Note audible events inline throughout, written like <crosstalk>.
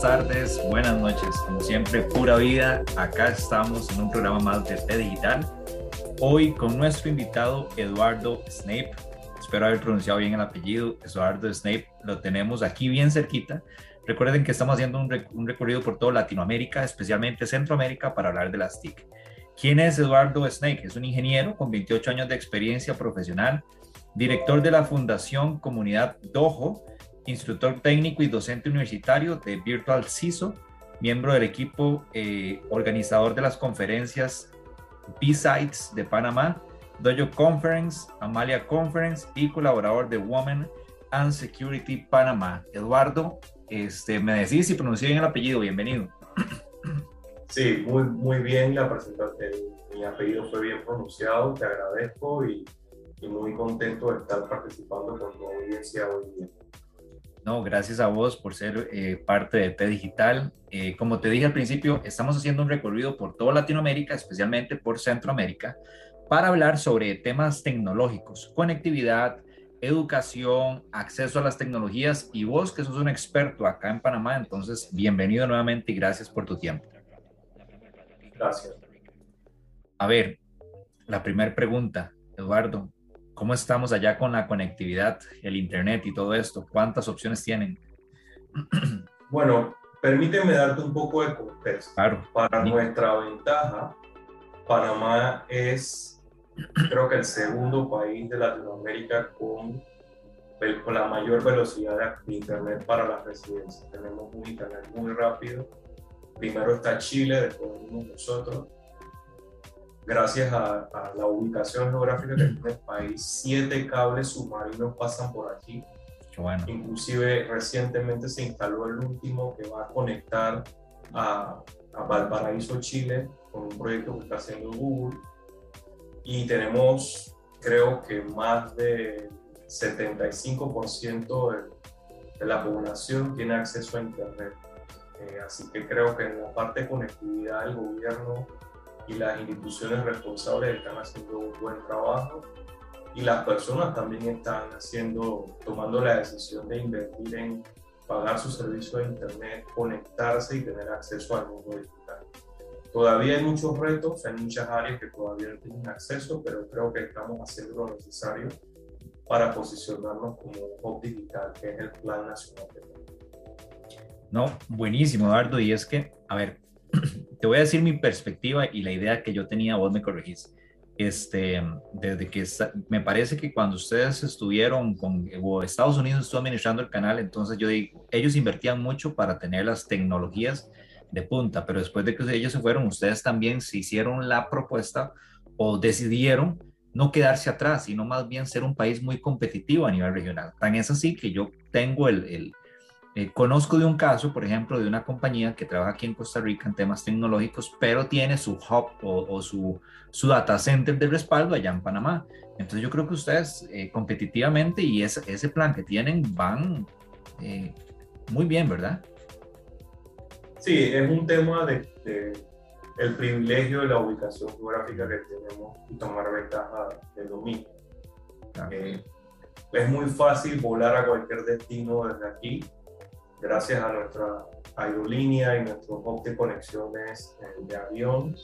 Buenas tardes, buenas noches. Como siempre, pura vida. Acá estamos en un programa más de T Digital. Hoy con nuestro invitado Eduardo Snape. Espero haber pronunciado bien el apellido. Eduardo Snape lo tenemos aquí bien cerquita. Recuerden que estamos haciendo un, recorrido por toda Latinoamérica, especialmente Centroamérica, para hablar de las TIC. ¿Quién es Eduardo Snape? Es un ingeniero con 28 años de experiencia profesional, director de la Fundación Comunidad Dojo instructor técnico y docente universitario de Virtual CISO, miembro del equipo eh, organizador de las conferencias B-Sites de Panamá, Dojo Conference, Amalia Conference y colaborador de Women and Security Panamá. Eduardo, este, me decís si pronuncié bien el apellido, bienvenido. <clears throat> Sí, muy, muy bien la presentación, mi apellido fue bien pronunciado, te agradezco y, muy contento de estar participando con tu audiencia hoy día. No, gracias a vos por ser eh, parte de T Digital. Eh, como te dije al principio, estamos haciendo un recorrido por toda Latinoamérica, especialmente por Centroamérica, para hablar sobre temas tecnológicos, conectividad, educación, acceso a las tecnologías y vos que sos un experto acá en Panamá, entonces bienvenido nuevamente y gracias por tu tiempo. Gracias. A ver, la primera pregunta, Eduardo, ¿Cómo estamos allá con la conectividad, el Internet y todo esto? ¿Cuántas opciones tienen? <clears throat> Bueno, permíteme darte un poco de contexto. Claro. Para nuestra ventaja, Panamá es, creo que el segundo país de Latinoamérica con, con la mayor velocidad de Internet para las residencias. Tenemos un Internet muy rápido. Primero está Chile, después venimos nosotros gracias a, la ubicación geográfica que tiene el país, siete cables submarinos pasan por aquí. bueno. Inclusive recientemente se instaló el último que va a conectar a, a Valparaíso, Chile, con un proyecto que está haciendo Google. Y tenemos, creo que más de 75% de, de, la población tiene acceso a Internet. Eh, así que creo que en la parte de conectividad el gobierno y las instituciones responsables están haciendo un buen trabajo y las personas también están haciendo, tomando la decisión de invertir en pagar su servicio de Internet, conectarse y tener acceso al mundo digital. Todavía hay muchos retos, hay muchas áreas que todavía no tienen acceso, pero creo que estamos haciendo lo necesario para posicionarnos como un hub digital, que es el Plan Nacional de No, buenísimo, Eduardo. Y es que, a ver, te voy a decir mi perspectiva y la idea que yo tenía, vos me corregís. Este, desde que me parece que cuando ustedes estuvieron con o Estados Unidos estuvo administrando el canal, entonces yo digo, ellos invertían mucho para tener las tecnologías de punta, pero después de que ellos se fueron, ustedes también se hicieron la propuesta o decidieron no quedarse atrás, sino más bien ser un país muy competitivo a nivel regional. Tan es así que yo tengo el, el eh, conozco de un caso, por ejemplo, de una compañía que trabaja aquí en Costa Rica en temas tecnológicos, pero tiene su hub o, su, su, data center de respaldo allá en Panamá. Entonces yo creo que ustedes eh, competitivamente y ese, ese plan que tienen van eh, muy bien, ¿verdad? Sí, es un tema de, el privilegio de la ubicación geográfica que tenemos y tomar ventaja de lo mismo. es muy fácil volar a cualquier destino desde aquí gracias a nuestra aerolínea y nuestro hub de conexiones eh, de avión,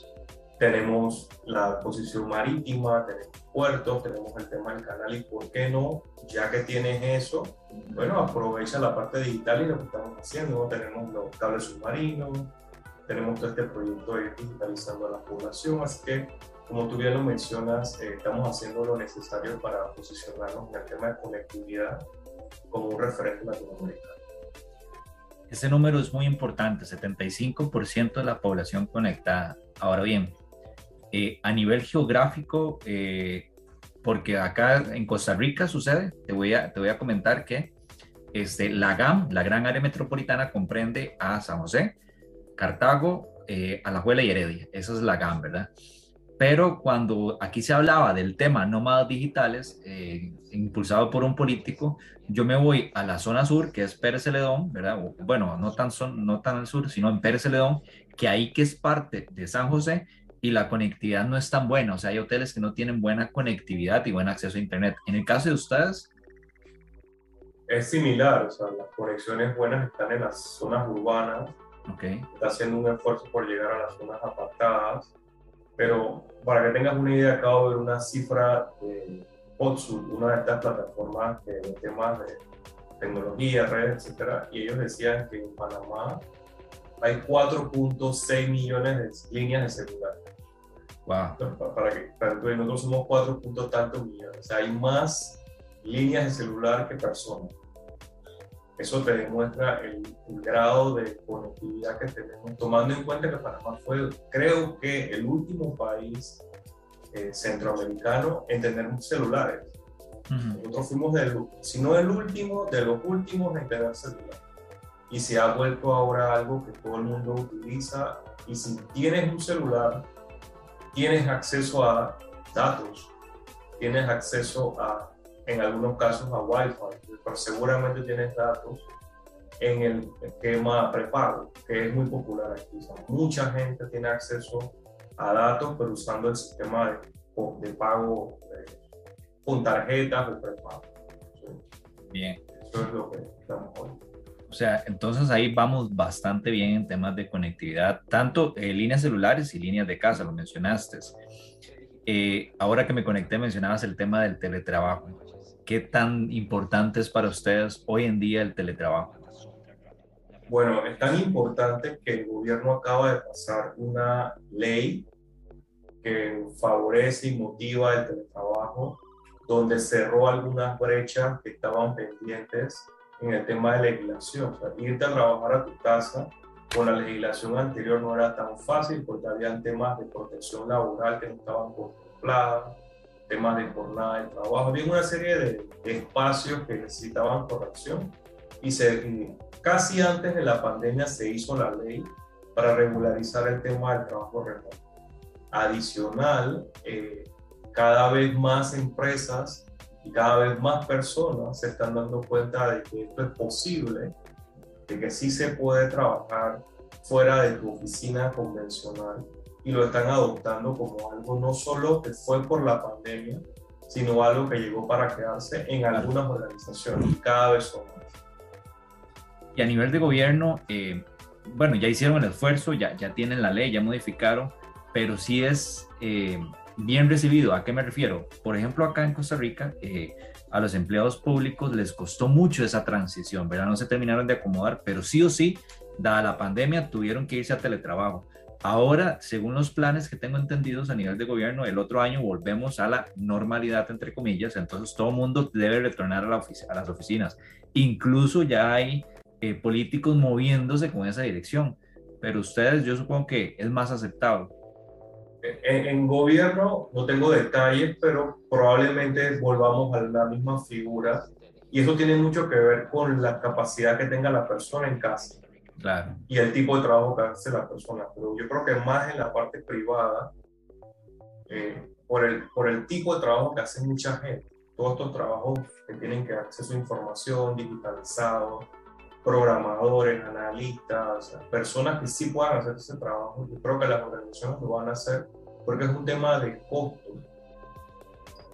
tenemos la posición marítima, tenemos puertos, tenemos el tema del canal y por qué no, ya que tienes eso, bueno, aprovecha la parte digital y lo que estamos haciendo, tenemos los cables submarinos, tenemos todo este proyecto de digitalizando a la población, así que como tú bien lo mencionas, eh, estamos haciendo lo necesario para posicionarnos en el tema de conectividad como un referente latinoamericano. Ese número es muy importante, 75% de la población conectada. Ahora bien, eh, a nivel geográfico, eh, porque acá en Costa Rica sucede, te voy a, te voy a comentar que este, la GAM, la Gran Área Metropolitana, comprende a San José, Cartago, eh, Alajuela y Heredia. Esa es la GAM, ¿verdad? Pero cuando aquí se hablaba del tema nómadas digitales, eh, impulsado por un político, yo me voy a la zona sur, que es Pérez Celedón, ¿verdad? Bueno, no tan, son, no tan al sur, sino en Pérez Celedón, que ahí que es parte de San José y la conectividad no es tan buena. O sea, hay hoteles que no tienen buena conectividad y buen acceso a Internet. En el caso de ustedes... Es similar, o sea, las conexiones buenas están en las zonas urbanas. Okay. Está haciendo un esfuerzo por llegar a las zonas apartadas pero para que tengas una idea, acabo de ver una cifra de Potsur, una de estas plataformas de temas de tecnología, redes, etcétera, y ellos decían que en Panamá hay 4.6 millones de líneas de celular. Wow. Para, que, para que nosotros somos 4. tantos millones. O sea, hay más líneas de celular que personas. Eso te demuestra el, grado de conectividad que tenemos, tomando en cuenta que Panamá fue, creo que, el último país eh, centroamericano en tener celulares. Nosotros fuimos, del, si no el último, de los últimos en tener celular. Y se ha vuelto ahora algo que todo el mundo utiliza. Y si tienes un celular, tienes acceso a datos, tienes acceso a en algunos casos a Wi-Fi, pero seguramente tienes datos en el esquema prepago, que es muy popular aquí. mucha gente tiene acceso a datos, pero usando el sistema de, de pago eh, con tarjetas o prepago. Bien. Eso es lo que estamos hoy. O sea, entonces ahí vamos bastante bien en temas de conectividad, tanto eh, líneas celulares y líneas de casa, lo mencionaste. Eh, ahora que me conecté, mencionabas el tema del teletrabajo. ¿Qué tan importante es para ustedes hoy en día el teletrabajo? Bueno, es tan importante que el gobierno acaba de pasar una ley que favorece y motiva el teletrabajo, donde cerró algunas brechas que estaban pendientes en el tema de legislación. O sea, irte a trabajar a tu casa con la legislación anterior no era tan fácil porque había temas de protección laboral que no estaban contemplados temas de jornada de trabajo, había una serie de, espacios que necesitaban corrección y, se, casi antes de la pandemia se hizo la ley para regularizar el tema del trabajo remoto. Adicional, eh, cada vez más empresas y cada vez más personas se están dando cuenta de que esto es posible, de que sí se puede trabajar fuera de tu oficina convencional y lo están adoptando como algo no solo que fue por la pandemia, sino algo que llegó para quedarse en algunas organizaciones cada vez son más. Y a nivel de gobierno, eh, bueno, ya hicieron el esfuerzo, ya, ya tienen la ley, ya modificaron, pero sí es eh, bien recibido. ¿A qué me refiero? Por ejemplo, acá en Costa Rica, eh, a los empleados públicos les costó mucho esa transición, ¿verdad? No se terminaron de acomodar, pero sí o sí, dada la pandemia, tuvieron que irse a teletrabajo. Ahora, según los planes que tengo entendidos a nivel de gobierno, el otro año volvemos a la normalidad, entre comillas, entonces todo el mundo debe retornar a, las oficinas. Incluso ya hay eh, políticos moviéndose con esa dirección, pero ustedes yo supongo que es más aceptable. En, en, gobierno no tengo detalles, pero probablemente volvamos a la misma figura y eso tiene mucho que ver con la capacidad que tenga la persona en casa y el tipo de trabajo que hace la persona. Pero yo creo que más en la parte privada, eh, por, el, por el tipo de trabajo que hace mucha gente, todos estos trabajos que tienen que acceso a información, digitalizado, programadores, analistas, personas que sí puedan hacer ese trabajo, yo creo que las organizaciones lo van a hacer porque es un tema de costo.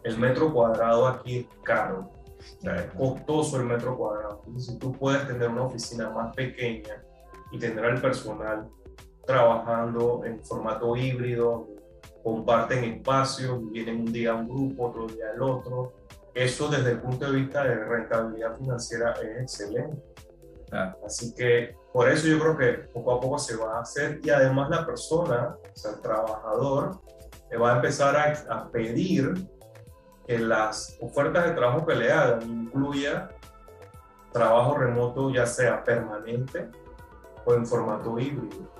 El metro cuadrado aquí es caro, es costoso el metro cuadrado. Entonces, si tú puedes tener una oficina más pequeña, y tendrá el personal trabajando en formato híbrido, comparten espacios, vienen un día un grupo, otro día el otro. Eso desde el punto de vista de rentabilidad financiera es excelente. Así que por eso yo creo que poco a poco se va a hacer y además la persona, o sea, el trabajador, le va a empezar a, a pedir que las ofertas de trabajo que le hagan incluya trabajo remoto ya sea permanente o en formato híbrido.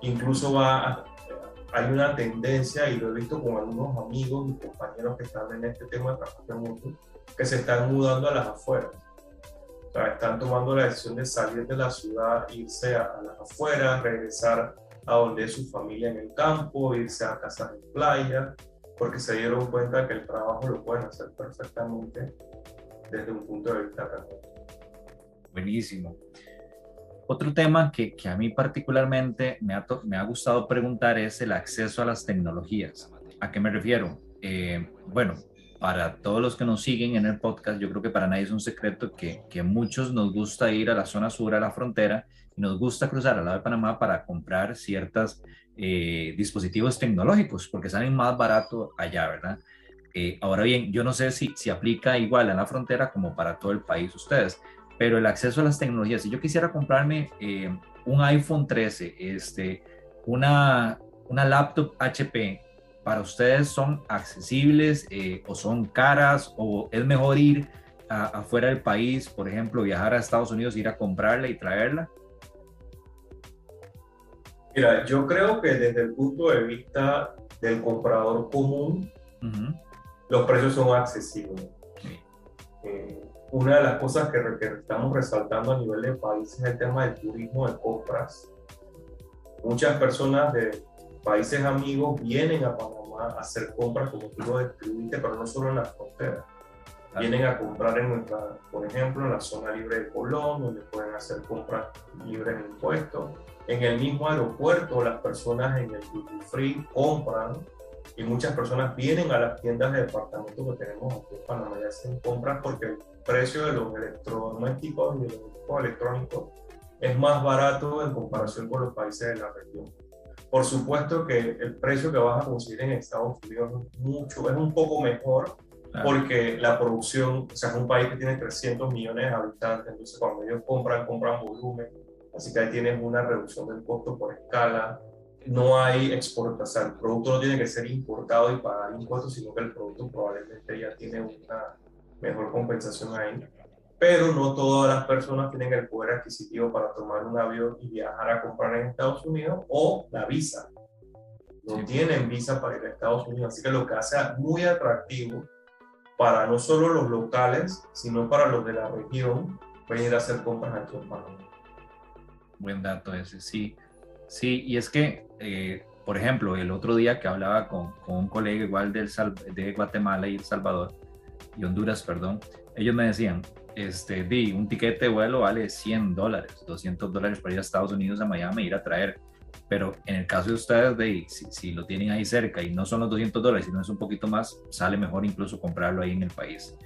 Incluso va hay una tendencia, y lo he visto con algunos amigos y compañeros que están en este tema de trabajo remoto, que se están mudando a las afueras. están tomando la decisión de salir de la ciudad, irse a, las afueras, regresar a donde es su familia en el campo, irse a casas en playa, porque se dieron cuenta que el trabajo lo pueden hacer perfectamente desde un punto de vista remoto. Buenísimo. Otro tema que, que a mí particularmente me ha, me ha, gustado preguntar es el acceso a las tecnologías. ¿A qué me refiero? Eh, bueno, para todos los que nos siguen en el podcast, yo creo que para nadie es un secreto que, que muchos nos gusta ir a la zona sur, a la frontera, y nos gusta cruzar al lado de Panamá para comprar ciertos eh, dispositivos tecnológicos, porque salen más barato allá, ¿verdad? Eh, ahora bien, yo no sé si, si aplica igual en la frontera como para todo el país ustedes, pero el acceso a las tecnologías, si yo quisiera comprarme eh, un iPhone 13, este, una, una laptop HP, ¿para ustedes son accesibles eh, o son caras o es mejor ir afuera del país, por ejemplo, viajar a Estados Unidos, ir a comprarla y traerla? Mira, yo creo que desde el punto de vista del comprador común, los precios son accesibles. Eh, una de las cosas que, estamos resaltando a nivel de país es el tema del turismo de compras. Muchas personas de países amigos vienen a Panamá a hacer compras, como tú lo describiste, pero no solo en la frontera. Vienen a comprar en nuestra, por ejemplo, en la zona libre de Colón, donde pueden hacer compras libres de impuestos. En el mismo aeropuerto, las personas en el duty free compran y muchas personas vienen a las tiendas de departamento que tenemos aquí en Panamá y hacen compras porque el precio de los electrodomésticos y de los equipos electrónicos es más barato en comparación con los países de la región. Por supuesto que el precio que vas a conseguir en Estados Unidos es mucho, es un poco mejor porque la producción, o sea, es un país que tiene 300 millones de habitantes, entonces cuando ellos compran, compran volumen, así que ahí tienes una reducción del costo por escala, no hay exportación, el producto no tiene que ser importado y pagar impuestos, sino que el producto probablemente ya tiene una mejor compensación ahí. Pero no todas las personas tienen el poder adquisitivo para tomar un avión y viajar a comprar en Estados Unidos o la visa. No tienen visa para ir a Estados Unidos, así que lo que hace muy atractivo para no solo los locales, sino para los de la región, venir a hacer compras aquí en Panamá. Buen dato ese, sí. Sí, y es que, eh, por ejemplo, el otro día que hablaba con, con un colega igual del, de Guatemala y El Salvador, y Honduras, perdón, ellos me decían, este, di, un tiquete de vuelo vale 100 dólares, 200 dólares para ir a Estados Unidos, a Miami, ir a traer. Pero en el caso de ustedes, de, si, si, lo tienen ahí cerca y no son los 200 dólares, sino es un poquito más, sale mejor incluso comprarlo ahí en el país.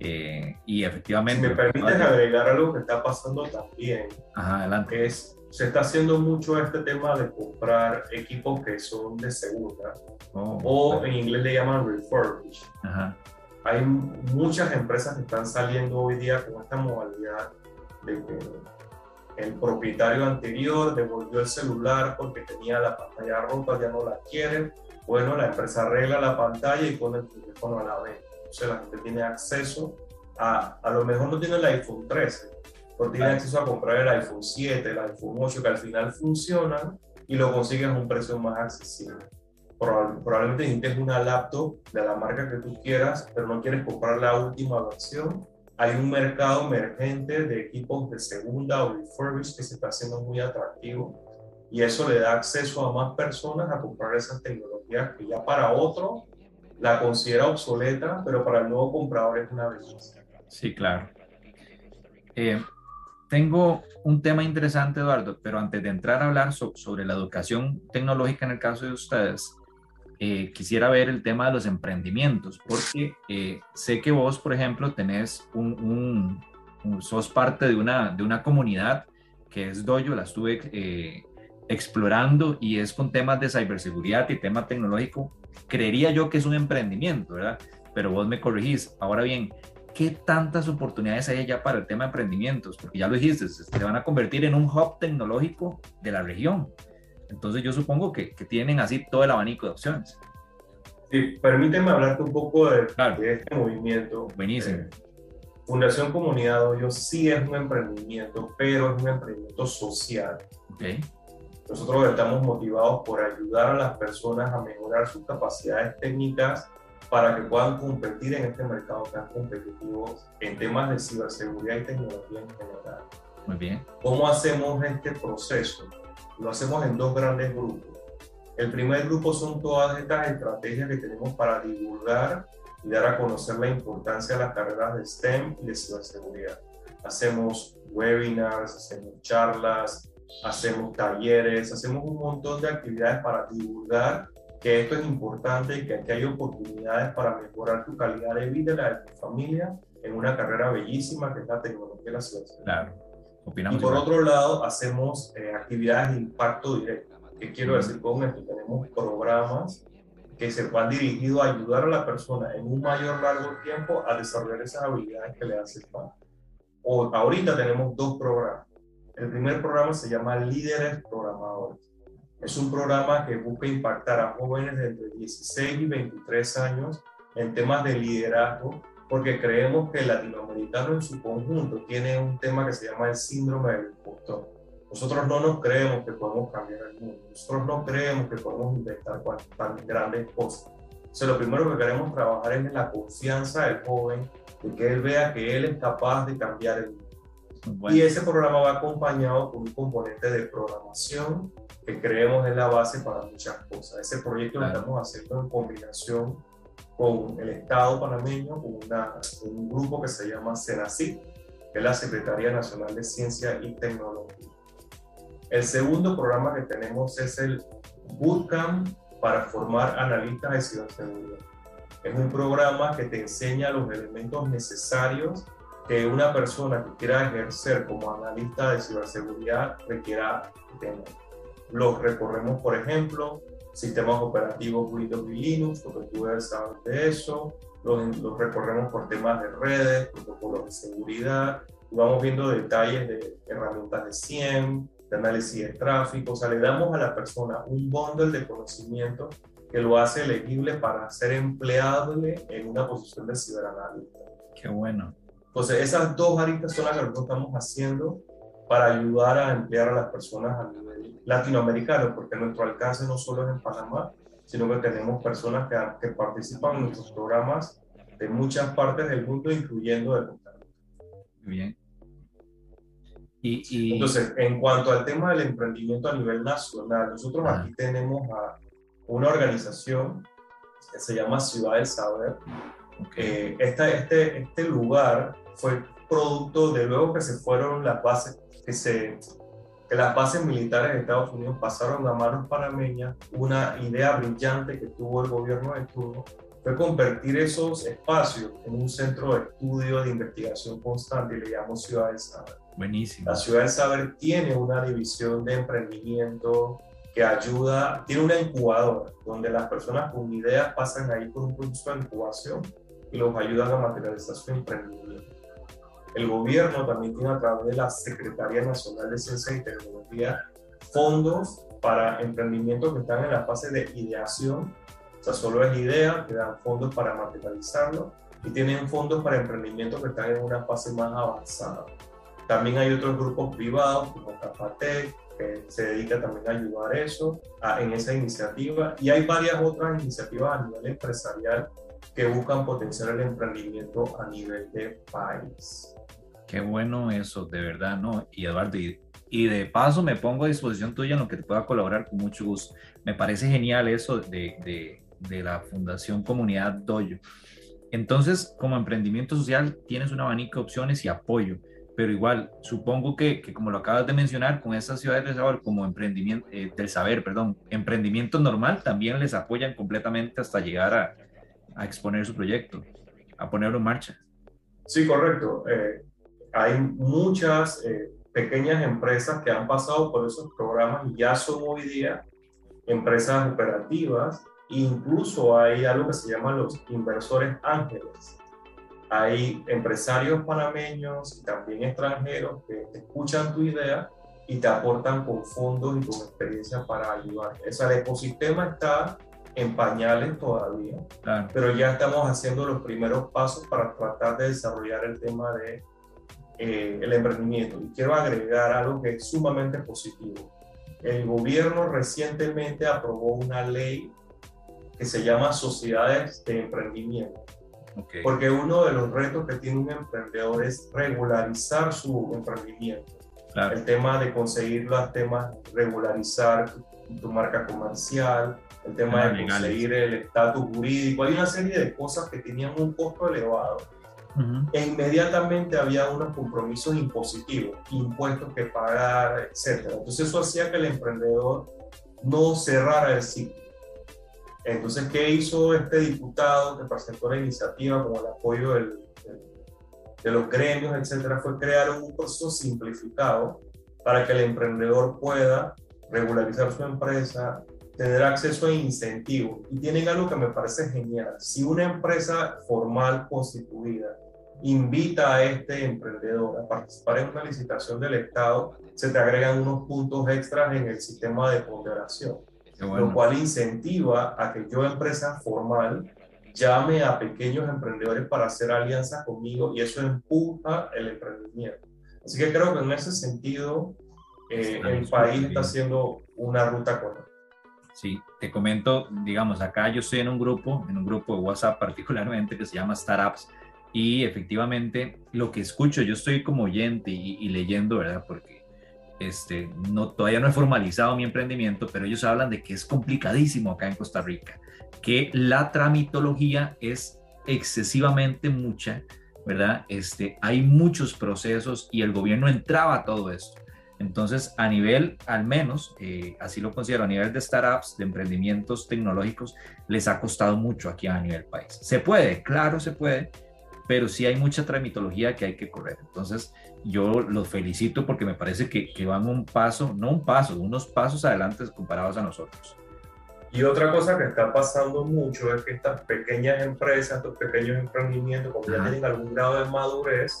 Eh, y efectivamente... Si me permites agregar algo que está pasando también. Ajá, adelante. Es se está haciendo mucho este tema de comprar equipos que son de segunda oh, o en inglés le llaman refurbished. Hay muchas empresas que están saliendo hoy día con esta modalidad de que el propietario anterior devolvió el celular porque tenía la pantalla rota, ya no la quieren. Bueno, la empresa arregla la pantalla y pone el teléfono a la venta. Entonces la gente tiene acceso a, a lo mejor no tiene el iPhone 13, porque tiene acceso a comprar el iPhone 7, el iPhone 8, que al final funcionan y lo consigues a un precio más accesible. probablemente necesites una laptop de la marca que tú quieras, pero no quieres comprar la última versión. Hay un mercado emergente de equipos de segunda o refurbished que se está haciendo muy atractivo y eso le da acceso a más personas a comprar esas tecnologías que ya para otro la considera obsoleta, pero para el nuevo comprador es una belleza. Sí, claro. Eh, tengo un tema interesante, Eduardo, pero antes de entrar a hablar sobre la educación tecnológica en el caso de ustedes, eh, quisiera ver el tema de los emprendimientos, porque eh, sé que vos, por ejemplo, tenés un, sos parte de una, de una comunidad que es Dojo, la estuve eh, explorando y es con temas de ciberseguridad y tema tecnológico. Creería yo que es un emprendimiento, ¿verdad? Pero vos me corregís. Ahora bien, ¿qué tantas oportunidades hay allá para el tema de emprendimientos? Porque ya lo dijiste, se van a convertir en un hub tecnológico de la región. Entonces yo supongo que, que tienen así todo el abanico de opciones. Sí, permíteme hablarte un poco de, este movimiento. Buenísimo. Eh, Fundación Comunidad Hoyo sí es un emprendimiento, pero es un emprendimiento social. Okay. Nosotros estamos motivados por ayudar a las personas a mejorar sus capacidades técnicas para que puedan competir en este mercado tan competitivo en temas de ciberseguridad y tecnología en general. Muy bien. ¿Cómo hacemos este proceso? Lo hacemos en dos grandes grupos. El primer grupo son todas estas estrategias que tenemos para divulgar y dar a conocer la importancia de las carreras de STEM y de ciberseguridad. Hacemos webinars, hacemos charlas, hacemos talleres, hacemos un montón de actividades para divulgar que esto es importante y que aquí hay oportunidades para mejorar tu calidad de vida y la de tu familia en una carrera bellísima que es la tecnología y la ciberseguridad. Claro. Opinamos y por igual. otro lado, hacemos eh, actividades de impacto directo. ¿Qué quiero decir con esto? Tenemos programas que se van dirigidos a ayudar a la persona en un mayor largo tiempo a desarrollar esas habilidades que le hacen falta. O, ahorita tenemos dos programas. El primer programa se llama Líderes Programadores. Es un programa que busca impactar a jóvenes de entre 16 y 23 años en temas de liderazgo, porque creemos que el latinoamericano en su conjunto tiene un tema que se llama el síndrome del impostor. Nosotros no nos creemos que podemos cambiar el mundo, nosotros no creemos que podemos inventar tan grandes cosas. Entonces, lo primero que queremos trabajar es en la confianza del joven, de que él vea que él es capaz de cambiar el mundo. Bueno. Y ese programa va acompañado con un componente de programación que creemos es la base para muchas cosas. Ese proyecto lo estamos haciendo en combinación con el Estado panameño, con, una- con un grupo que se llama CENACIT, que es la Secretaría Nacional de Ciencia y Tecnología. El segundo programa que tenemos es el Bootcamp para formar analistas de ciberseguridad. Es un programa que te enseña los elementos necesarios que una persona que quiera ejercer como analista de ciberseguridad requiera tener. Los recorremos, por ejemplo, sistemas operativos Windows y Linux, porque tú debes saber de eso. Los, los recorremos por temas de redes, protocolos de seguridad. Y vamos viendo detalles de herramientas de SIEM, de análisis de tráfico. O sea, le damos a la persona un bundle de conocimiento que lo hace elegible para ser empleable en una posición de ciberanalista. Qué bueno. Entonces, esas dos aristas son las que nosotros estamos haciendo para ayudar a emplear a las personas a nivel latinoamericano, porque nuestro alcance no solo es en Panamá, sino que tenemos personas que, que participan en nuestros programas de muchas partes del mundo, incluyendo de Costa Rica. Bien. Y, y Entonces, en cuanto al tema del emprendimiento a nivel nacional, nosotros Ah. aquí tenemos a una organización que se llama Ciudad del Saber, ok, Eh, esta- este, este lugar fue producto de luego que se fueron las bases, que, se, que las bases militares de Estados Unidos pasaron a manos panameñas, una idea brillante que tuvo el gobierno de turno fue convertir esos espacios en un centro de estudio, de investigación constante, y le llamamos Ciudad del Saber. buenísimo. La Ciudad del Saber tiene una división de emprendimiento que ayuda, tiene una incubadora donde las personas con ideas pasan ahí por un proceso de incubación y los ayudan a materializar su emprendimiento. El gobierno también tiene a través de la Secretaría Nacional de Ciencia y Tecnología fondos para emprendimientos que están en la fase de ideación, o sea, solo es idea, te dan fondos para materializarlo y tienen fondos para emprendimientos que están en una fase más avanzada. También hay otros grupos privados como Capatec, que se dedica también a ayudar a eso, a- en esa iniciativa. Y hay varias otras iniciativas a nivel empresarial que buscan potenciar el emprendimiento a nivel de país. Qué bueno eso, de verdad, ¿no? Y Eduardo, y, y de paso me pongo a disposición tuya en lo que te pueda colaborar con mucho gusto. Me parece genial eso de, de, la Fundación Comunidad Doyo. Entonces, como emprendimiento social, tienes un abanico de opciones y apoyo, pero igual, supongo que, que como lo acabas de mencionar, con estas ciudades del saber, como emprendimiento, eh, del saber, perdón, emprendimiento normal, también les apoyan completamente hasta llegar a, a exponer su proyecto, a ponerlo en marcha. Sí, correcto. Eh, hay muchas eh, pequeñas empresas que han pasado por esos programas y ya son hoy día empresas operativas. Incluso hay algo que se llama los inversores ángeles. Hay empresarios panameños y también extranjeros que escuchan tu idea y te aportan con fondos y con experiencia para ayudar. O sea, el ecosistema está en pañales todavía, Claro. pero ya estamos haciendo los primeros pasos para tratar de desarrollar el tema de eh, el emprendimiento. Y quiero agregar algo que es sumamente positivo. El gobierno recientemente aprobó una ley que se llama sociedades de emprendimiento. Porque uno de los retos que tiene un emprendedor es regularizar su emprendimiento. El tema de conseguir los temas, regularizar tu, marca comercial, el tema de conseguir el estatus jurídico. Hay una serie de cosas que tenían un costo elevado. E inmediatamente había unos compromisos impositivos, impuestos que pagar, etc. Entonces eso hacía que el emprendedor no cerrara el ciclo. Entonces, ¿qué hizo este diputado que presentó la iniciativa con el apoyo del, de los gremios, etcétera? Fue crear un proceso simplificado para que el emprendedor pueda regularizar su empresa, tener acceso a incentivos. Y tienen algo que me parece genial. Si una empresa formal constituida invita a este emprendedor a participar en una licitación del Estado, se te agregan unos puntos extras en el sistema de ponderación lo cual incentiva a que yo, empresa formal, llame a pequeños emprendedores para hacer alianzas conmigo y eso empuja el emprendimiento. Así que creo que en ese sentido eh, el país está haciendo una ruta correcta. Sí, te comento, digamos, acá yo estoy en un grupo, en un grupo de WhatsApp particularmente que se llama Startups y efectivamente lo que escucho, yo estoy como oyente y, leyendo, ¿verdad? Porque este, no, todavía no he formalizado mi emprendimiento, pero ellos hablan de que es complicadísimo acá en Costa Rica, que la tramitología es excesivamente mucha, ¿verdad? Este, hay muchos procesos y el gobierno entraba a todo esto. Entonces, a nivel, al menos, eh, así lo considero, a nivel de startups, de emprendimientos tecnológicos, les ha costado mucho aquí a nivel país. Se puede, claro, se puede, pero sí hay mucha tramitología que hay que correr. Entonces, yo los felicito porque me parece que, que, van un paso, no un paso, unos pasos adelante comparados a nosotros. Y otra cosa que está pasando mucho es que estas pequeñas empresas, estos pequeños emprendimientos, como ya tienen algún grado de madurez,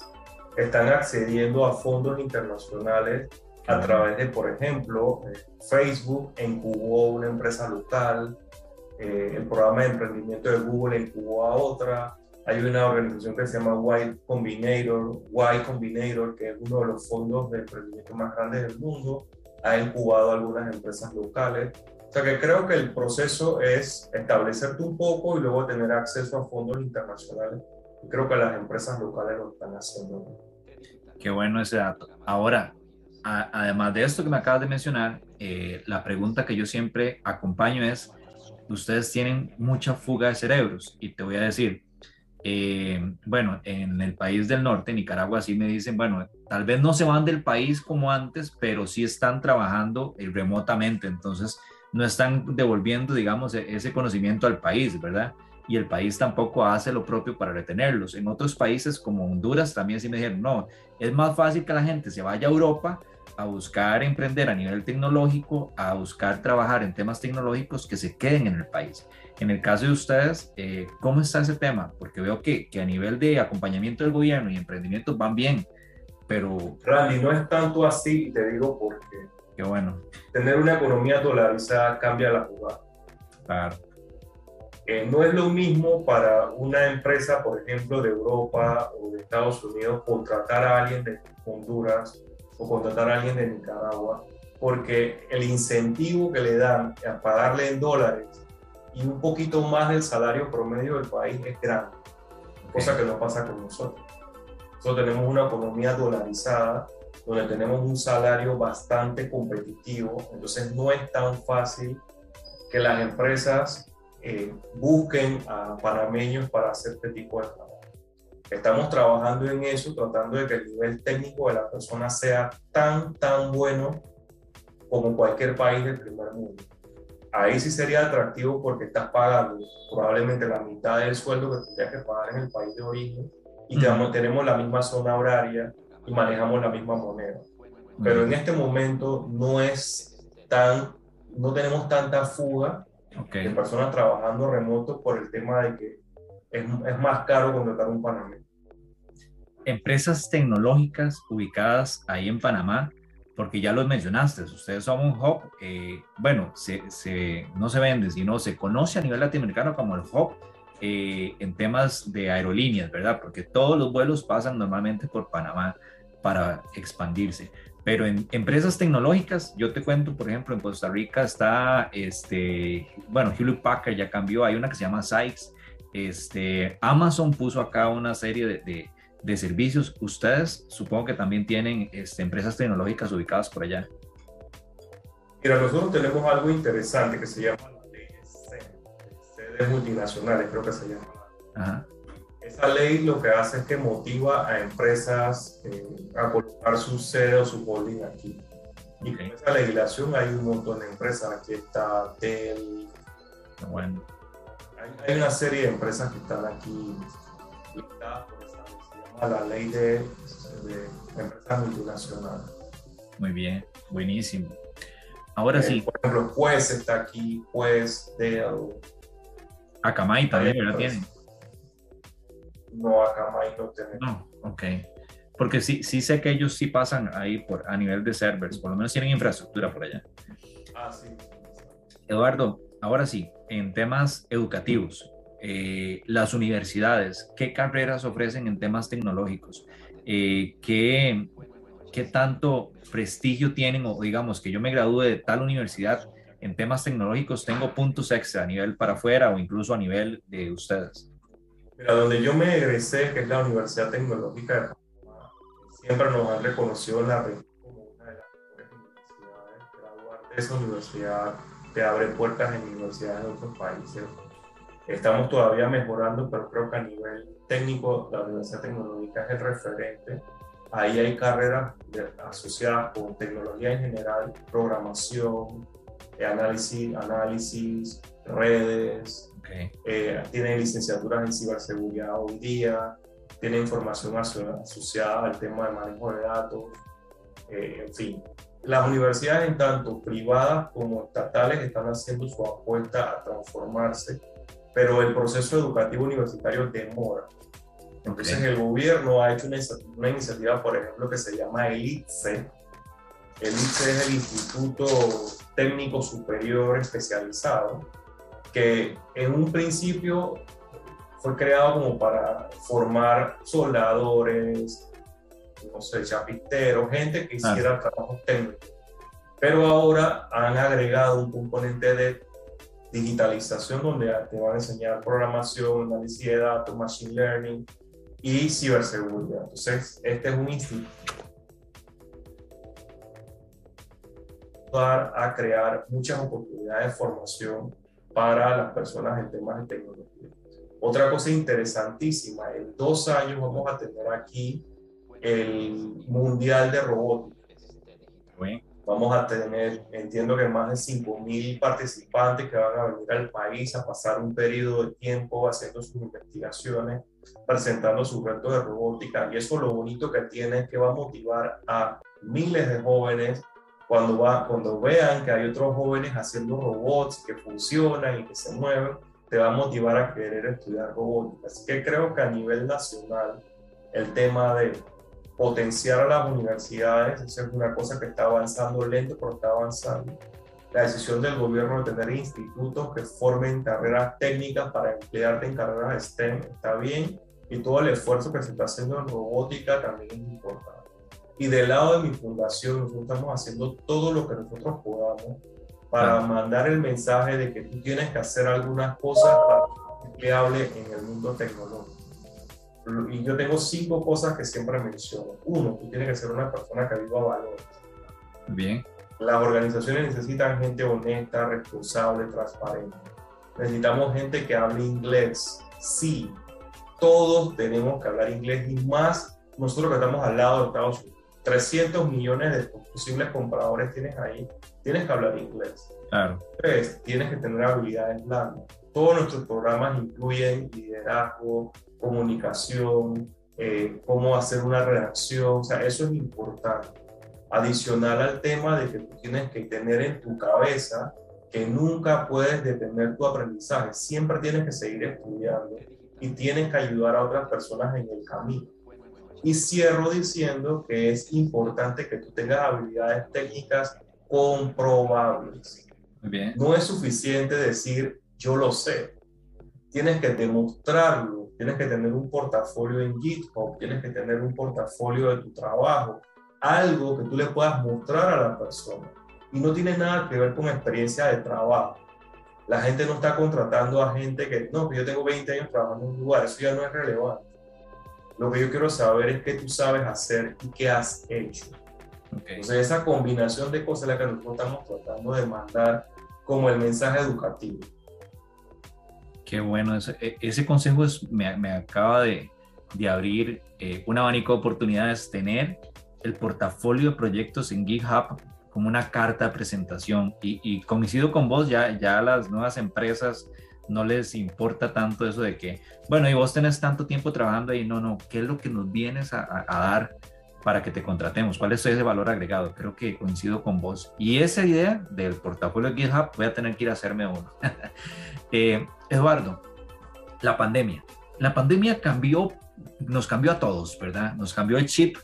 están accediendo a fondos internacionales a través de, por ejemplo, eh, Facebook incubó una empresa local, eh, el programa de emprendimiento de Google incubó a otra, hay una organización que se llama Y Combinator, Y Combinator, que es uno de los fondos de emprendimiento más grandes del mundo, ha incubado algunas empresas locales. O sea que creo que el proceso es establecerte un poco y luego tener acceso a fondos internacionales. Y creo que las empresas locales lo están haciendo. Qué bueno ese dato. Ahora, además de esto que me acabas de mencionar, eh, la pregunta que yo siempre acompaño es, ustedes tienen mucha fuga de cerebros y te voy a decir, eh, bueno, en el país del norte, Nicaragua, sí me dicen, bueno, tal vez no se van del país como antes, pero sí están trabajando eh, remotamente, entonces no están devolviendo, digamos, e-, ese conocimiento al país, ¿verdad? Y el país tampoco hace lo propio para retenerlos. En otros países como Honduras también sí me dijeron, no, es más fácil que la gente se vaya a Europa a buscar emprender a nivel tecnológico, a buscar trabajar en temas tecnológicos que se queden en el país. En el caso de ustedes, eh, ¿cómo está ese tema? Porque veo que, que, a nivel de acompañamiento del gobierno y emprendimientos van bien, pero... Randy, no es tanto así, te digo porque... Qué bueno. Tener una economía dolarizada cambia la jugada. Claro. Eh, no es lo mismo para una empresa, por ejemplo, de Europa o de Estados Unidos, contratar a alguien de Honduras o contratar a alguien de Nicaragua, porque el incentivo que le dan a pagarle en dólares y un poquito más del salario promedio del país es grande, cosa que no pasa con nosotros. Nosotros tenemos una economía dolarizada, donde tenemos un salario bastante competitivo, entonces no es tan fácil que las empresas eh, busquen a panameños para hacer este tipo de trabajo. Estamos trabajando en eso, tratando de que el nivel técnico de la persona sea tan, tan bueno como cualquier país del primer mundo ahí sí sería atractivo porque estás pagando probablemente la mitad del sueldo que tendrías que pagar en el país de origen y tenemos la misma zona horaria y manejamos la misma moneda. Pero en este momento no es tan, no tenemos tanta fuga de personas trabajando remoto por el tema de que es, es más caro contratar un panameño. Empresas tecnológicas ubicadas ahí en Panamá porque ya los mencionaste, ustedes son un hub, eh, bueno, se, no se vende, sino se conoce a nivel latinoamericano como el hub eh, en temas de aerolíneas, ¿verdad? Porque todos los vuelos pasan normalmente por Panamá para expandirse. Pero en empresas tecnológicas, yo te cuento, por ejemplo, en Costa Rica está, este, bueno, Hewlett Packard ya cambió, hay una que se llama Sykes, este, Amazon puso acá una serie de, de, servicios. Ustedes supongo que también tienen este, empresas tecnológicas ubicadas por allá. Mira, nosotros tenemos algo interesante que se llama la ley de sedes multinacionales, creo que se llama. Ajá. Esa ley lo que hace es que motiva a empresas eh, a colocar su sede o su holding aquí. Y con esa legislación hay un montón de empresas. Aquí está Dell. Bueno. Hay, una serie de empresas que están aquí listadas llama la ley de, de empresas multinacionales. Muy bien, buenísimo. Ahora eh, sí. Por ejemplo, Juez está aquí, Juez, Dell. Akamai también, ¿verdad? Tienen no acá no tenemos. No, ok. Porque sí, sí sé que ellos sí pasan ahí por, a nivel de servers, por lo menos tienen infraestructura por allá. Ah, sí. Eduardo, ahora sí, en temas educativos, eh, las universidades, ¿qué carreras ofrecen en temas tecnológicos? Eh, ¿qué, ¿Qué tanto prestigio tienen o digamos que yo me gradúe de tal universidad en temas tecnológicos, tengo puntos extra a nivel para afuera o incluso a nivel de ustedes? Mira, donde yo me egresé, que es la Universidad Tecnológica de Panamá, siempre nos han reconocido la como una de las mejores universidades. Graduarte de esa universidad te abre puertas en universidades de otros países. Estamos todavía mejorando, pero creo que a nivel técnico la Universidad Tecnológica es el referente. Ahí hay carreras asociadas con tecnología en general, programación, análisis, análisis redes, eh, tiene licenciaturas en ciberseguridad hoy día, tiene información asociada al tema de manejo de datos, eh, en fin. Las universidades, en tanto privadas como estatales, están haciendo su apuesta a transformarse, pero el proceso educativo universitario demora. Entonces el gobierno ha hecho una, una, iniciativa, por ejemplo, que se llama ELITSE. ELITSE es el Instituto Técnico Superior Especializado, que en un principio fue creado como para formar soldadores, no sé, chapiteros, gente que hiciera trabajo técnico. Pero ahora han agregado un componente de digitalización donde te van a enseñar programación, análisis de datos, machine learning y ciberseguridad. Entonces, este es un instituto a crear muchas oportunidades de formación para las personas en temas de tecnología. Otra cosa interesantísima, en dos años vamos a tener aquí el Mundial de Robótica. Vamos a tener, entiendo que más de 5.000 participantes que van a venir al país a pasar un periodo de tiempo haciendo sus investigaciones, presentando sus retos de robótica. Y eso lo bonito que tiene es que va a motivar a miles de jóvenes cuando, va, cuando vean que hay otros jóvenes haciendo robots que funcionan y que se mueven, te va a motivar a querer estudiar robótica. Así que creo que a nivel nacional el tema de potenciar a las universidades, eso es una cosa que está avanzando lento, pero está avanzando. La decisión del gobierno de tener institutos que formen carreras técnicas para emplearte en carreras STEM está bien y todo el esfuerzo que se está haciendo en robótica también es importante. Y del lado de mi fundación, nosotros estamos haciendo todo lo que nosotros podamos para mandar el mensaje de que tú tienes que hacer algunas cosas para que hable en el mundo tecnológico. Y yo tengo cinco cosas que siempre menciono. Uno, tú tienes que ser una persona que viva valores. Bien. Las organizaciones necesitan gente honesta, responsable, transparente. Necesitamos gente que hable inglés. Sí, todos tenemos que hablar inglés y más nosotros que estamos al lado de Estados Unidos. 300 millones de posibles compradores tienes ahí, tienes que hablar inglés. Claro. Tres, tienes que tener habilidades blandas. Todos nuestros programas incluyen liderazgo, comunicación, eh, cómo hacer una redacción, o sea, eso es importante. Adicional al tema de que tú tienes que tener en tu cabeza que nunca puedes detener tu aprendizaje, siempre tienes que seguir estudiando y tienes que ayudar a otras personas en el camino. Y cierro diciendo que es importante que tú tengas habilidades técnicas comprobables. Bien. No es suficiente decir yo lo sé. Tienes que demostrarlo. Tienes que tener un portafolio en GitHub. Tienes que tener un portafolio de tu trabajo. algo que tú le puedas mostrar a la persona. Y no tiene nada que ver con experiencia de trabajo. La gente no está contratando a gente que, no, que yo tengo 20 años trabajando en un lugar, eso ya no es relevante. Lo que yo quiero saber es qué tú sabes hacer y qué has hecho. Entonces, esa combinación de cosas es la que nosotros estamos tratando de mandar como el mensaje educativo. Qué bueno, ese, e, ese consejo es, me, acaba de, abrir eh, un abanico de oportunidades, tener el portafolio de proyectos en GitHub como una carta de presentación. Y, coincido con vos, ya, ya las nuevas empresas no les importa tanto eso de que, bueno, y vos tenés tanto tiempo trabajando ahí, no, no, ¿qué es lo que nos vienes a, dar para que te contratemos? ¿Cuál es ese valor agregado? Creo que coincido con vos. Y esa idea del portafolio de GitHub, voy a tener que ir a hacerme uno. <laughs> Eh, Eduardo, la pandemia. La pandemia cambió, nos cambió a todos, ¿verdad? Nos cambió el chip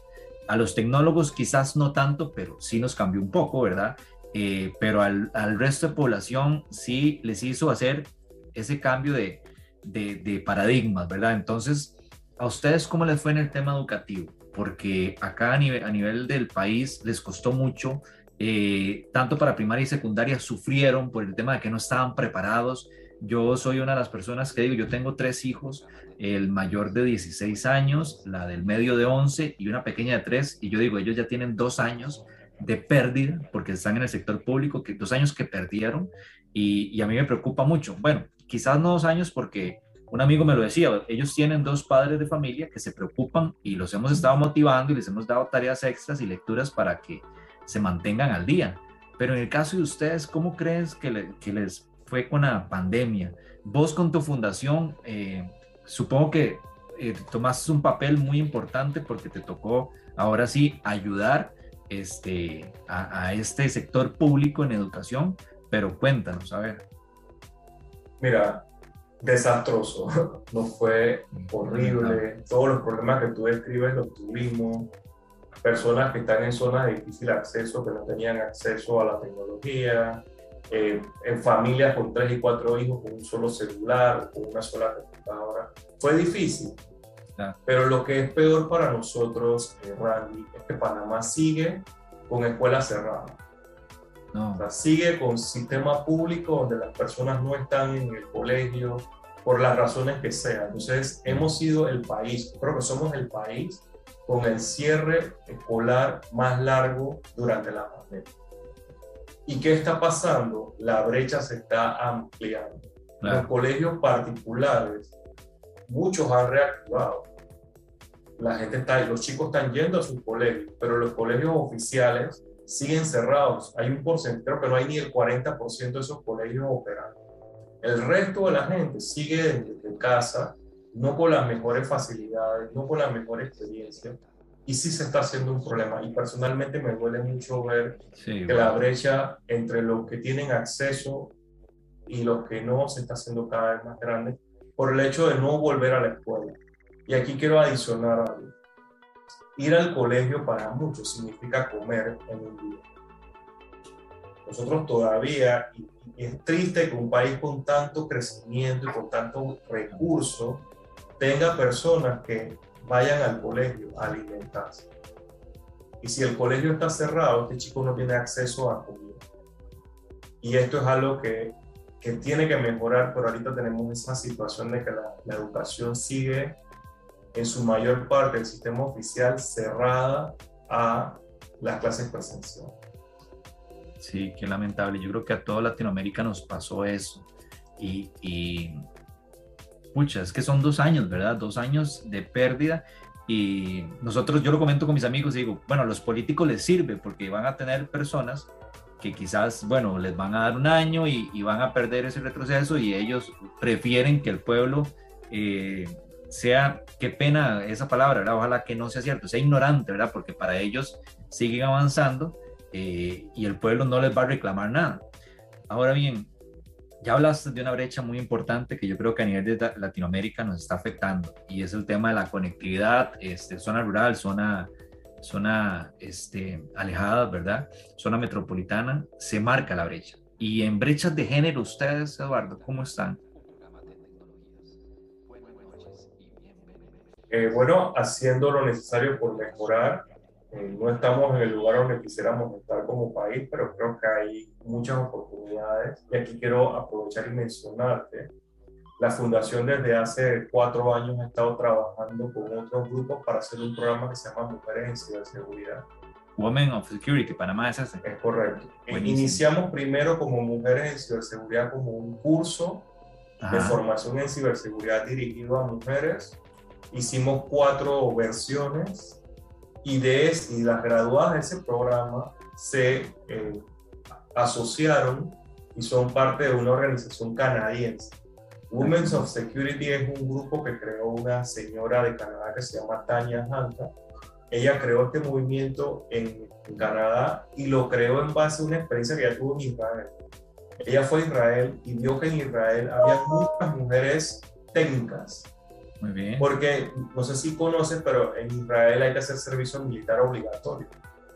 a los tecnólogos quizás no tanto, pero sí nos cambió un poco, ¿verdad? Eh, pero al, al, resto de población sí les hizo hacer ese cambio de, de, paradigmas, ¿verdad? Entonces, ¿a ustedes cómo les fue en el tema educativo? Porque acá a nivel, del país les costó mucho, eh, tanto para primaria y secundaria sufrieron por el tema de que no estaban preparados. Yo soy una de las personas que digo, yo tengo tres hijos el mayor de 16 años, la del medio de 11 y una pequeña de 3. Y yo digo, ellos ya tienen dos años de pérdida porque están en el sector público, que dos años que perdieron y, a mí me preocupa mucho. Bueno, quizás no dos años porque un amigo me lo decía, ellos tienen dos padres de familia que se preocupan y los hemos estado motivando y les hemos dado tareas extras y lecturas para que se mantengan al día. Pero en el caso de ustedes, ¿cómo crees que, que les fue con la pandemia? Vos con tu fundación, eh, supongo que eh, tomaste un papel muy importante porque te tocó ahora sí ayudar este, a, este sector público en educación, pero cuéntanos, a ver. Mira, desastroso, <laughs> no fue horrible, todos los problemas que tú describes los tuvimos, personas que están en zonas de difícil acceso, que no tenían acceso a la tecnología, eh, en familias con tres y cuatro hijos con un solo celular, con una sola computadora. Fue difícil, pero lo que es peor para nosotros, eh, Randy, es que Panamá sigue con escuelas cerradas. O sea, sigue con sistema público donde las personas no están en el colegio por las razones que sean. Entonces, hemos sido el país, creo que somos el país con el cierre escolar más largo durante la pandemia. ¿Y qué está pasando? La brecha se está ampliando. Los colegios particulares, muchos han reactivado. La gente está, los chicos están yendo a sus colegios, pero los colegios oficiales siguen cerrados. Hay un porcentaje, que no hay ni el 40% de esos colegios operando. El resto de la gente sigue desde casa, no con las mejores facilidades, no con la mejor experiencia, y sí se está haciendo un problema. Y personalmente me duele mucho ver que la brecha entre los que tienen acceso y los que no se está haciendo cada vez más grande por el hecho de no volver a la escuela. Y aquí quiero adicionar algo. Ir al colegio para muchos significa comer en un día. Nosotros todavía, y es triste que un país con tanto crecimiento y con tanto recurso tenga personas que vayan al colegio a alimentarse. Y si el colegio está cerrado, este chico no tiene acceso a comida. Y esto es algo que, que tiene que mejorar, pero ahorita tenemos esa situación de que la, la educación sigue en su mayor parte, el sistema oficial cerrada a las clases presenciales. Sí, qué lamentable. Yo creo que a toda Latinoamérica nos pasó eso. Y, y pucha, es que son dos años, ¿verdad? Dos años de pérdida y nosotros, yo lo comento con mis amigos y digo, bueno, a los políticos les sirve porque van a tener personas que quizás, bueno, les van a dar un año y, van a perder ese retroceso y ellos prefieren que el pueblo eh, sea, qué pena esa palabra, ¿verdad? Ojalá que no sea cierto, sea ignorante, ¿verdad? Porque para ellos siguen avanzando eh, y el pueblo no les va a reclamar nada. Ahora bien, ya hablaste de una brecha muy importante que yo creo que a nivel de Latinoamérica nos está afectando y es el tema de la conectividad, este, zona rural, zona, zona este, alejada, ¿verdad? Zona metropolitana, se marca la brecha. Y en brechas de género, ustedes, Eduardo, ¿cómo están? Eh, bueno, haciendo lo necesario por mejorar. Eh, no estamos en el lugar donde quisiéramos estar como país, pero creo que hay muchas oportunidades. Y aquí quiero aprovechar y mencionarte. La fundación desde hace cuatro años ha estado trabajando con otros grupos para hacer un programa que se llama Mujeres en Ciberseguridad. Women of Security, Panamá es ese. Es correcto. Iniciamos primero como Mujeres en Ciberseguridad como un curso de formación en ciberseguridad dirigido a mujeres. Hicimos cuatro versiones y, de, y las graduadas de ese programa se eh, asociaron y son parte de una organización canadiense. Women of Security es un grupo que creó una señora de Canadá que se llama Tanya Hanta. Ella creó este movimiento en, en Canadá y lo creó en base a una experiencia que ella tuvo en Israel. Ella fue a Israel y vio que en Israel había muchas mujeres técnicas muy bien. Porque no sé si conoces, pero en Israel hay que hacer servicio militar obligatorio.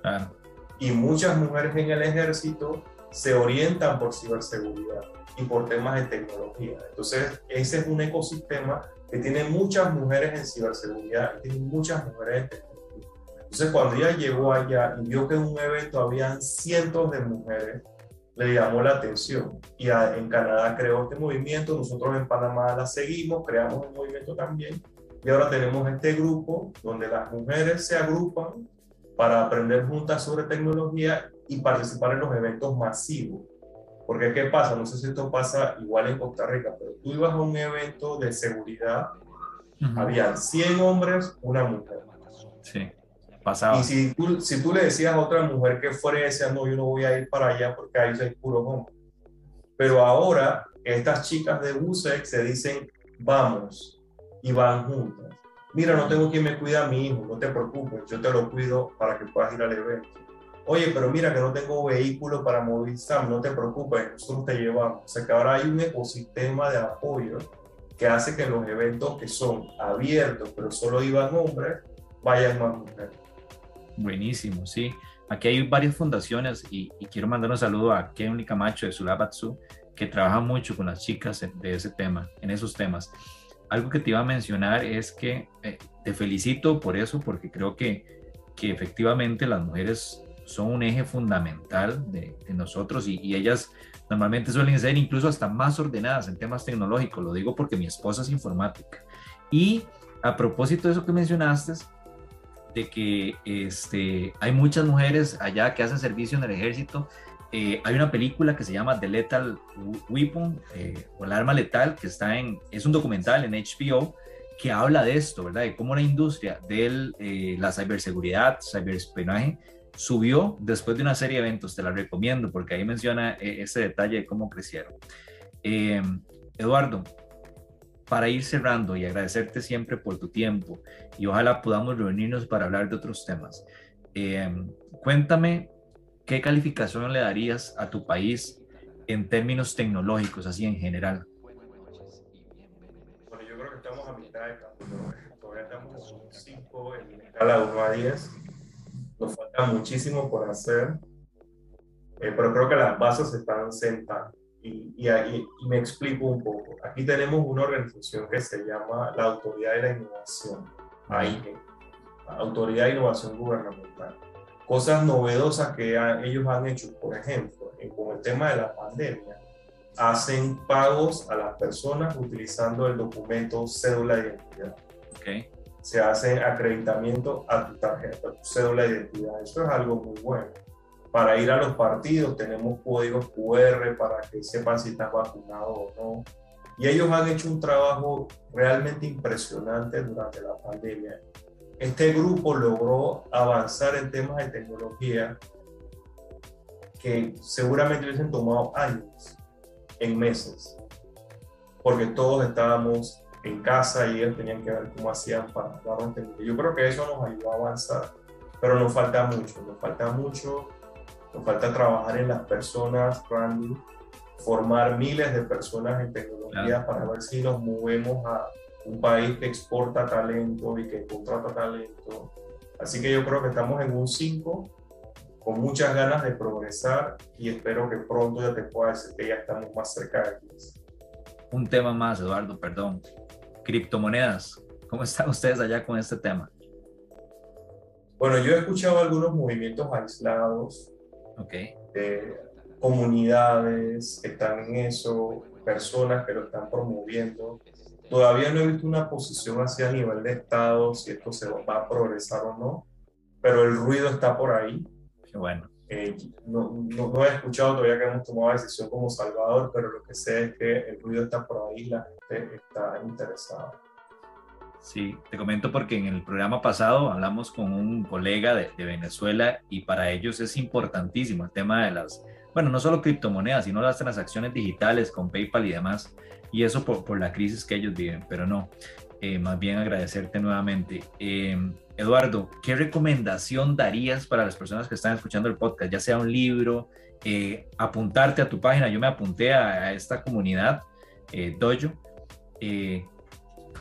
Claro. Y muchas mujeres en el ejército se orientan por ciberseguridad y por temas de tecnología. Entonces, ese es un ecosistema que tiene muchas mujeres en ciberseguridad y tiene muchas mujeres en tecnología. Entonces, cuando ella llegó allá y vio que en un evento habían cientos de mujeres, le llamó la atención. Y en Canadá creó este movimiento, nosotros en Panamá la seguimos, creamos el movimiento también. Y ahora tenemos este grupo donde las mujeres se agrupan para aprender juntas sobre tecnología y participar en los eventos masivos. Porque ¿qué pasa? No sé si esto pasa igual en Costa Rica, pero tú ibas a un evento de seguridad, había 100 hombres, una mujer. Sí. Y si tú, si tú le decías a otra mujer que fuera y no, yo no voy a ir para allá porque ahí soy puro hombre. Pero ahora estas chicas de USEC se dicen, vamos, y van juntas. Mira, no tengo quien me cuida a mi hijo, no te preocupes, yo te lo cuido para que puedas ir al evento. Oye, pero mira que no tengo vehículo para movilizar, no te preocupes, nosotros te llevamos. O sea que ahora hay un ecosistema de apoyo que hace que los eventos que son abiertos, pero solo iban hombres, vayan más mujeres. Buenísimo, sí. Aquí hay varias fundaciones y, quiero mandar un saludo a Kenny Camacho de Sulabatsu, que trabaja mucho con las chicas de ese tema, en esos temas. Algo que te iba a mencionar es que eh, te felicito por eso, porque creo que, que efectivamente las mujeres son un eje fundamental de, nosotros y, ellas normalmente suelen ser incluso hasta más ordenadas en temas tecnológicos. Lo digo porque mi esposa es informática. Y a propósito de eso que mencionaste, de que este, hay muchas mujeres allá que hacen servicio en el ejército. Eh, hay una película que se llama The Lethal Weapon eh, o el arma letal que está en, es un documental en HBO que habla de esto, ¿verdad? De cómo la industria de eh, la ciberseguridad, ciberespionaje, subió después de una serie de eventos. Te la recomiendo porque ahí menciona ese detalle de cómo crecieron. Eduardo, para ir cerrando y agradecerte siempre por tu tiempo y ojalá podamos reunirnos para hablar de otros temas. Em, cuéntame qué calificación le darías a tu país en términos tecnológicos, así en general. Bueno, yo creo que estamos a mitad de camino. Todavía estamos en un 5 en escala 1 a 10. Nos falta muchísimo por hacer, eh, pero creo que las bases están sentadas. Y, y, me explico un poco. Aquí tenemos una organización que se llama la Autoridad de la Innovación, AIGE, Autoridad de Innovación Gubernamental. Cosas novedosas que ellos han hecho, por ejemplo, con el tema de la pandemia, hacen pagos a las personas utilizando el documento cédula de identidad. Okay. Se hace acreditamiento a tu tarjeta, tu cédula de identidad. Eso es algo muy bueno para ir a los partidos tenemos códigos QR para que sepan si estás vacunado o no. Y ellos han hecho un trabajo realmente impresionante durante la pandemia. Este grupo logró avanzar en temas de tecnología que seguramente hubiesen tomado años, en meses, porque todos estábamos en casa y ellos tenían que ver cómo hacían para darnos tecnología. Yo creo que eso nos ayudó a avanzar, pero nos falta mucho, nos falta mucho nos falta trabajar en las personas, Randy, formar miles de personas en tecnología para ver si nos movemos a un país que exporta talento y que contrata talento. Así que yo creo que estamos en un 5 con muchas ganas de progresar y espero que pronto ya te pueda decir que ya estamos más cerca de 10. Un tema más, Eduardo, perdón. Criptomonedas. ¿Cómo están ustedes allá con este tema? Bueno, yo he escuchado algunos movimientos aislados okay. de comunidades que están en eso, personas que lo están promoviendo. Todavía no he visto una posición hacia a nivel de Estado, si esto se va a progresar o no, pero el ruido está por ahí. Qué bueno. Eh, no, no, no, he escuchado todavía que hemos tomado decisión como Salvador, pero lo que sé es que el ruido está por ahí, la gente está interesada. Sí, te comento porque en el programa pasado hablamos con un colega de, Venezuela y para ellos es importantísimo el tema de las, bueno, no solo criptomonedas, sino las transacciones digitales con PayPal y demás, y eso por, la crisis que ellos viven, pero no, eh, más bien agradecerte nuevamente. Eh, Eduardo, ¿qué recomendación darías para las personas que están escuchando el podcast? Ya sea un libro, eh, apuntarte a tu página, yo me apunté a, a esta comunidad, eh, Dojo.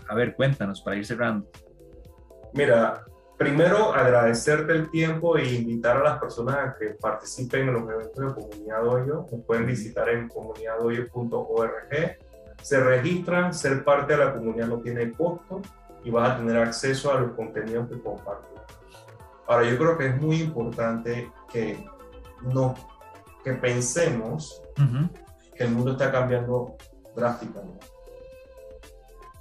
A ver, cuéntanos para ir cerrando. Mira, primero agradecerte el tiempo e invitar a las personas a que participen en los eventos de Comunidad Dojo. Nos pueden visitar en comunidaddoyo.org. Se registran, ser parte de la comunidad no tiene costo y vas a tener acceso a los contenidos que compartimos. Ahora, yo creo que es muy importante que, no, que pensemos uh -huh. que el mundo está cambiando drásticamente.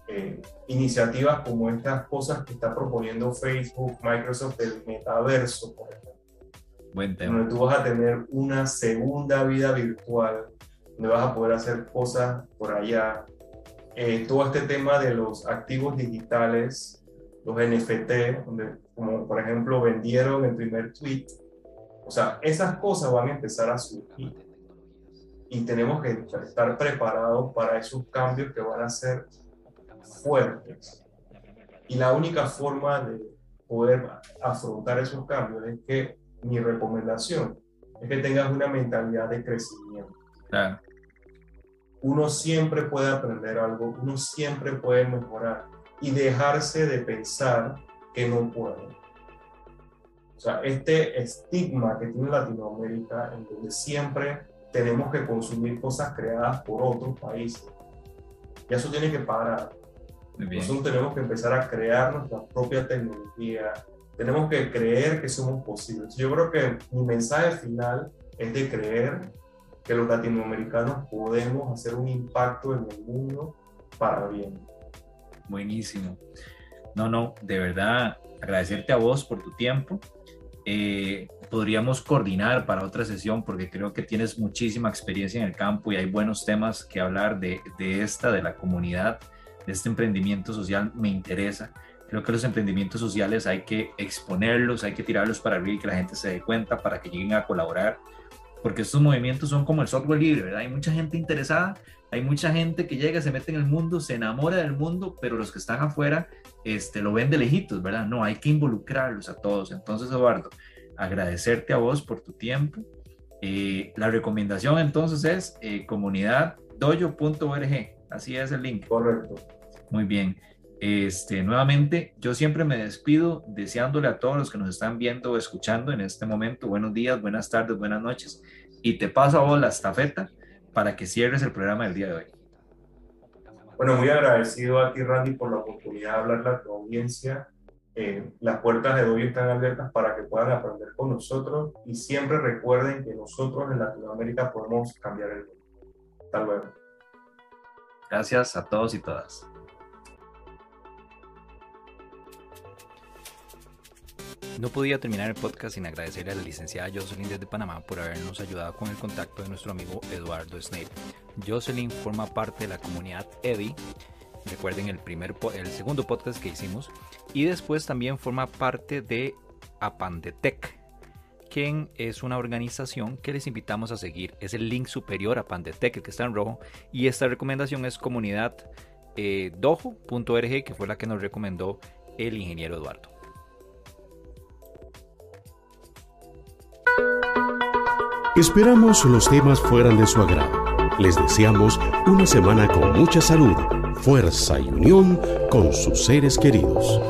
Eh, iniciativas como estas cosas que está proponiendo Facebook, Microsoft, el metaverso, por ejemplo. Buen tema. Donde tú vas a tener una segunda vida virtual, donde vas a poder hacer cosas por allá. Eh, todo este tema de los activos digitales, los NFT, donde, como por ejemplo vendieron el primer tweet. O sea, esas cosas van a empezar a surgir. Y tenemos que estar preparados para esos cambios que van a ser fuertes. Y la única forma de poder afrontar esos cambios es que mi recomendación es que tengas una mentalidad de crecimiento. Claro. Uno siempre puede aprender algo, uno siempre puede mejorar y dejarse de pensar que no puede. O sea, este estigma que tiene Latinoamérica, en donde siempre tenemos que consumir cosas creadas por otros países, y eso tiene que parar. Nosotros tenemos que empezar a crear nuestra propia tecnología. Tenemos que creer que somos posibles. Yo creo que mi mensaje final es de creer que los latinoamericanos podemos hacer un impacto en el mundo para bien. Buenísimo. No, no, de verdad, agradecerte a vos por tu tiempo. Eh, podríamos coordinar para otra sesión porque creo que tienes muchísima experiencia en el campo y hay buenos temas que hablar de, de esta, de la comunidad este emprendimiento social me interesa. Creo que los emprendimientos sociales hay que exponerlos, hay que tirarlos para arriba y que la gente se dé cuenta para que lleguen a colaborar, porque estos movimientos son como el software libre, ¿verdad? Hay mucha gente interesada, hay mucha gente que llega, se mete en el mundo, se enamora del mundo, pero los que están afuera este, lo ven de lejitos, ¿verdad? No, hay que involucrarlos a todos. Entonces, Eduardo, agradecerte a vos por tu tiempo. Eh, la recomendación entonces es eh, comunidaddoyo.org. Así es el link. Correcto. Muy bien. Este, nuevamente, yo siempre me despido deseándole a todos los que nos están viendo o escuchando en este momento buenos días, buenas tardes, buenas noches. Y te paso a vos la estafeta para que cierres el programa del día de hoy. Bueno, muy agradecido a ti, Randy, por la oportunidad de hablarle a tu audiencia. Eh, las puertas de hoy están abiertas para que puedan aprender con nosotros y siempre recuerden que nosotros en Latinoamérica podemos cambiar el mundo. Hasta luego. Gracias a todos y todas. No podía terminar el podcast sin agradecerle a la licenciada Jocelyn desde Panamá por habernos ayudado con el contacto de nuestro amigo Eduardo Snape. Jocelyn forma parte de la comunidad EDI, recuerden el, primer, el segundo podcast que hicimos, y después también forma parte de Apandetec, es una organización que les invitamos a seguir. Es el link superior a Pandetec, el que está en rojo, y esta recomendación es comunidad eh, que fue la que nos recomendó el ingeniero Eduardo. Esperamos los temas fueran de su agrado. Les deseamos una semana con mucha salud, fuerza y unión con sus seres queridos.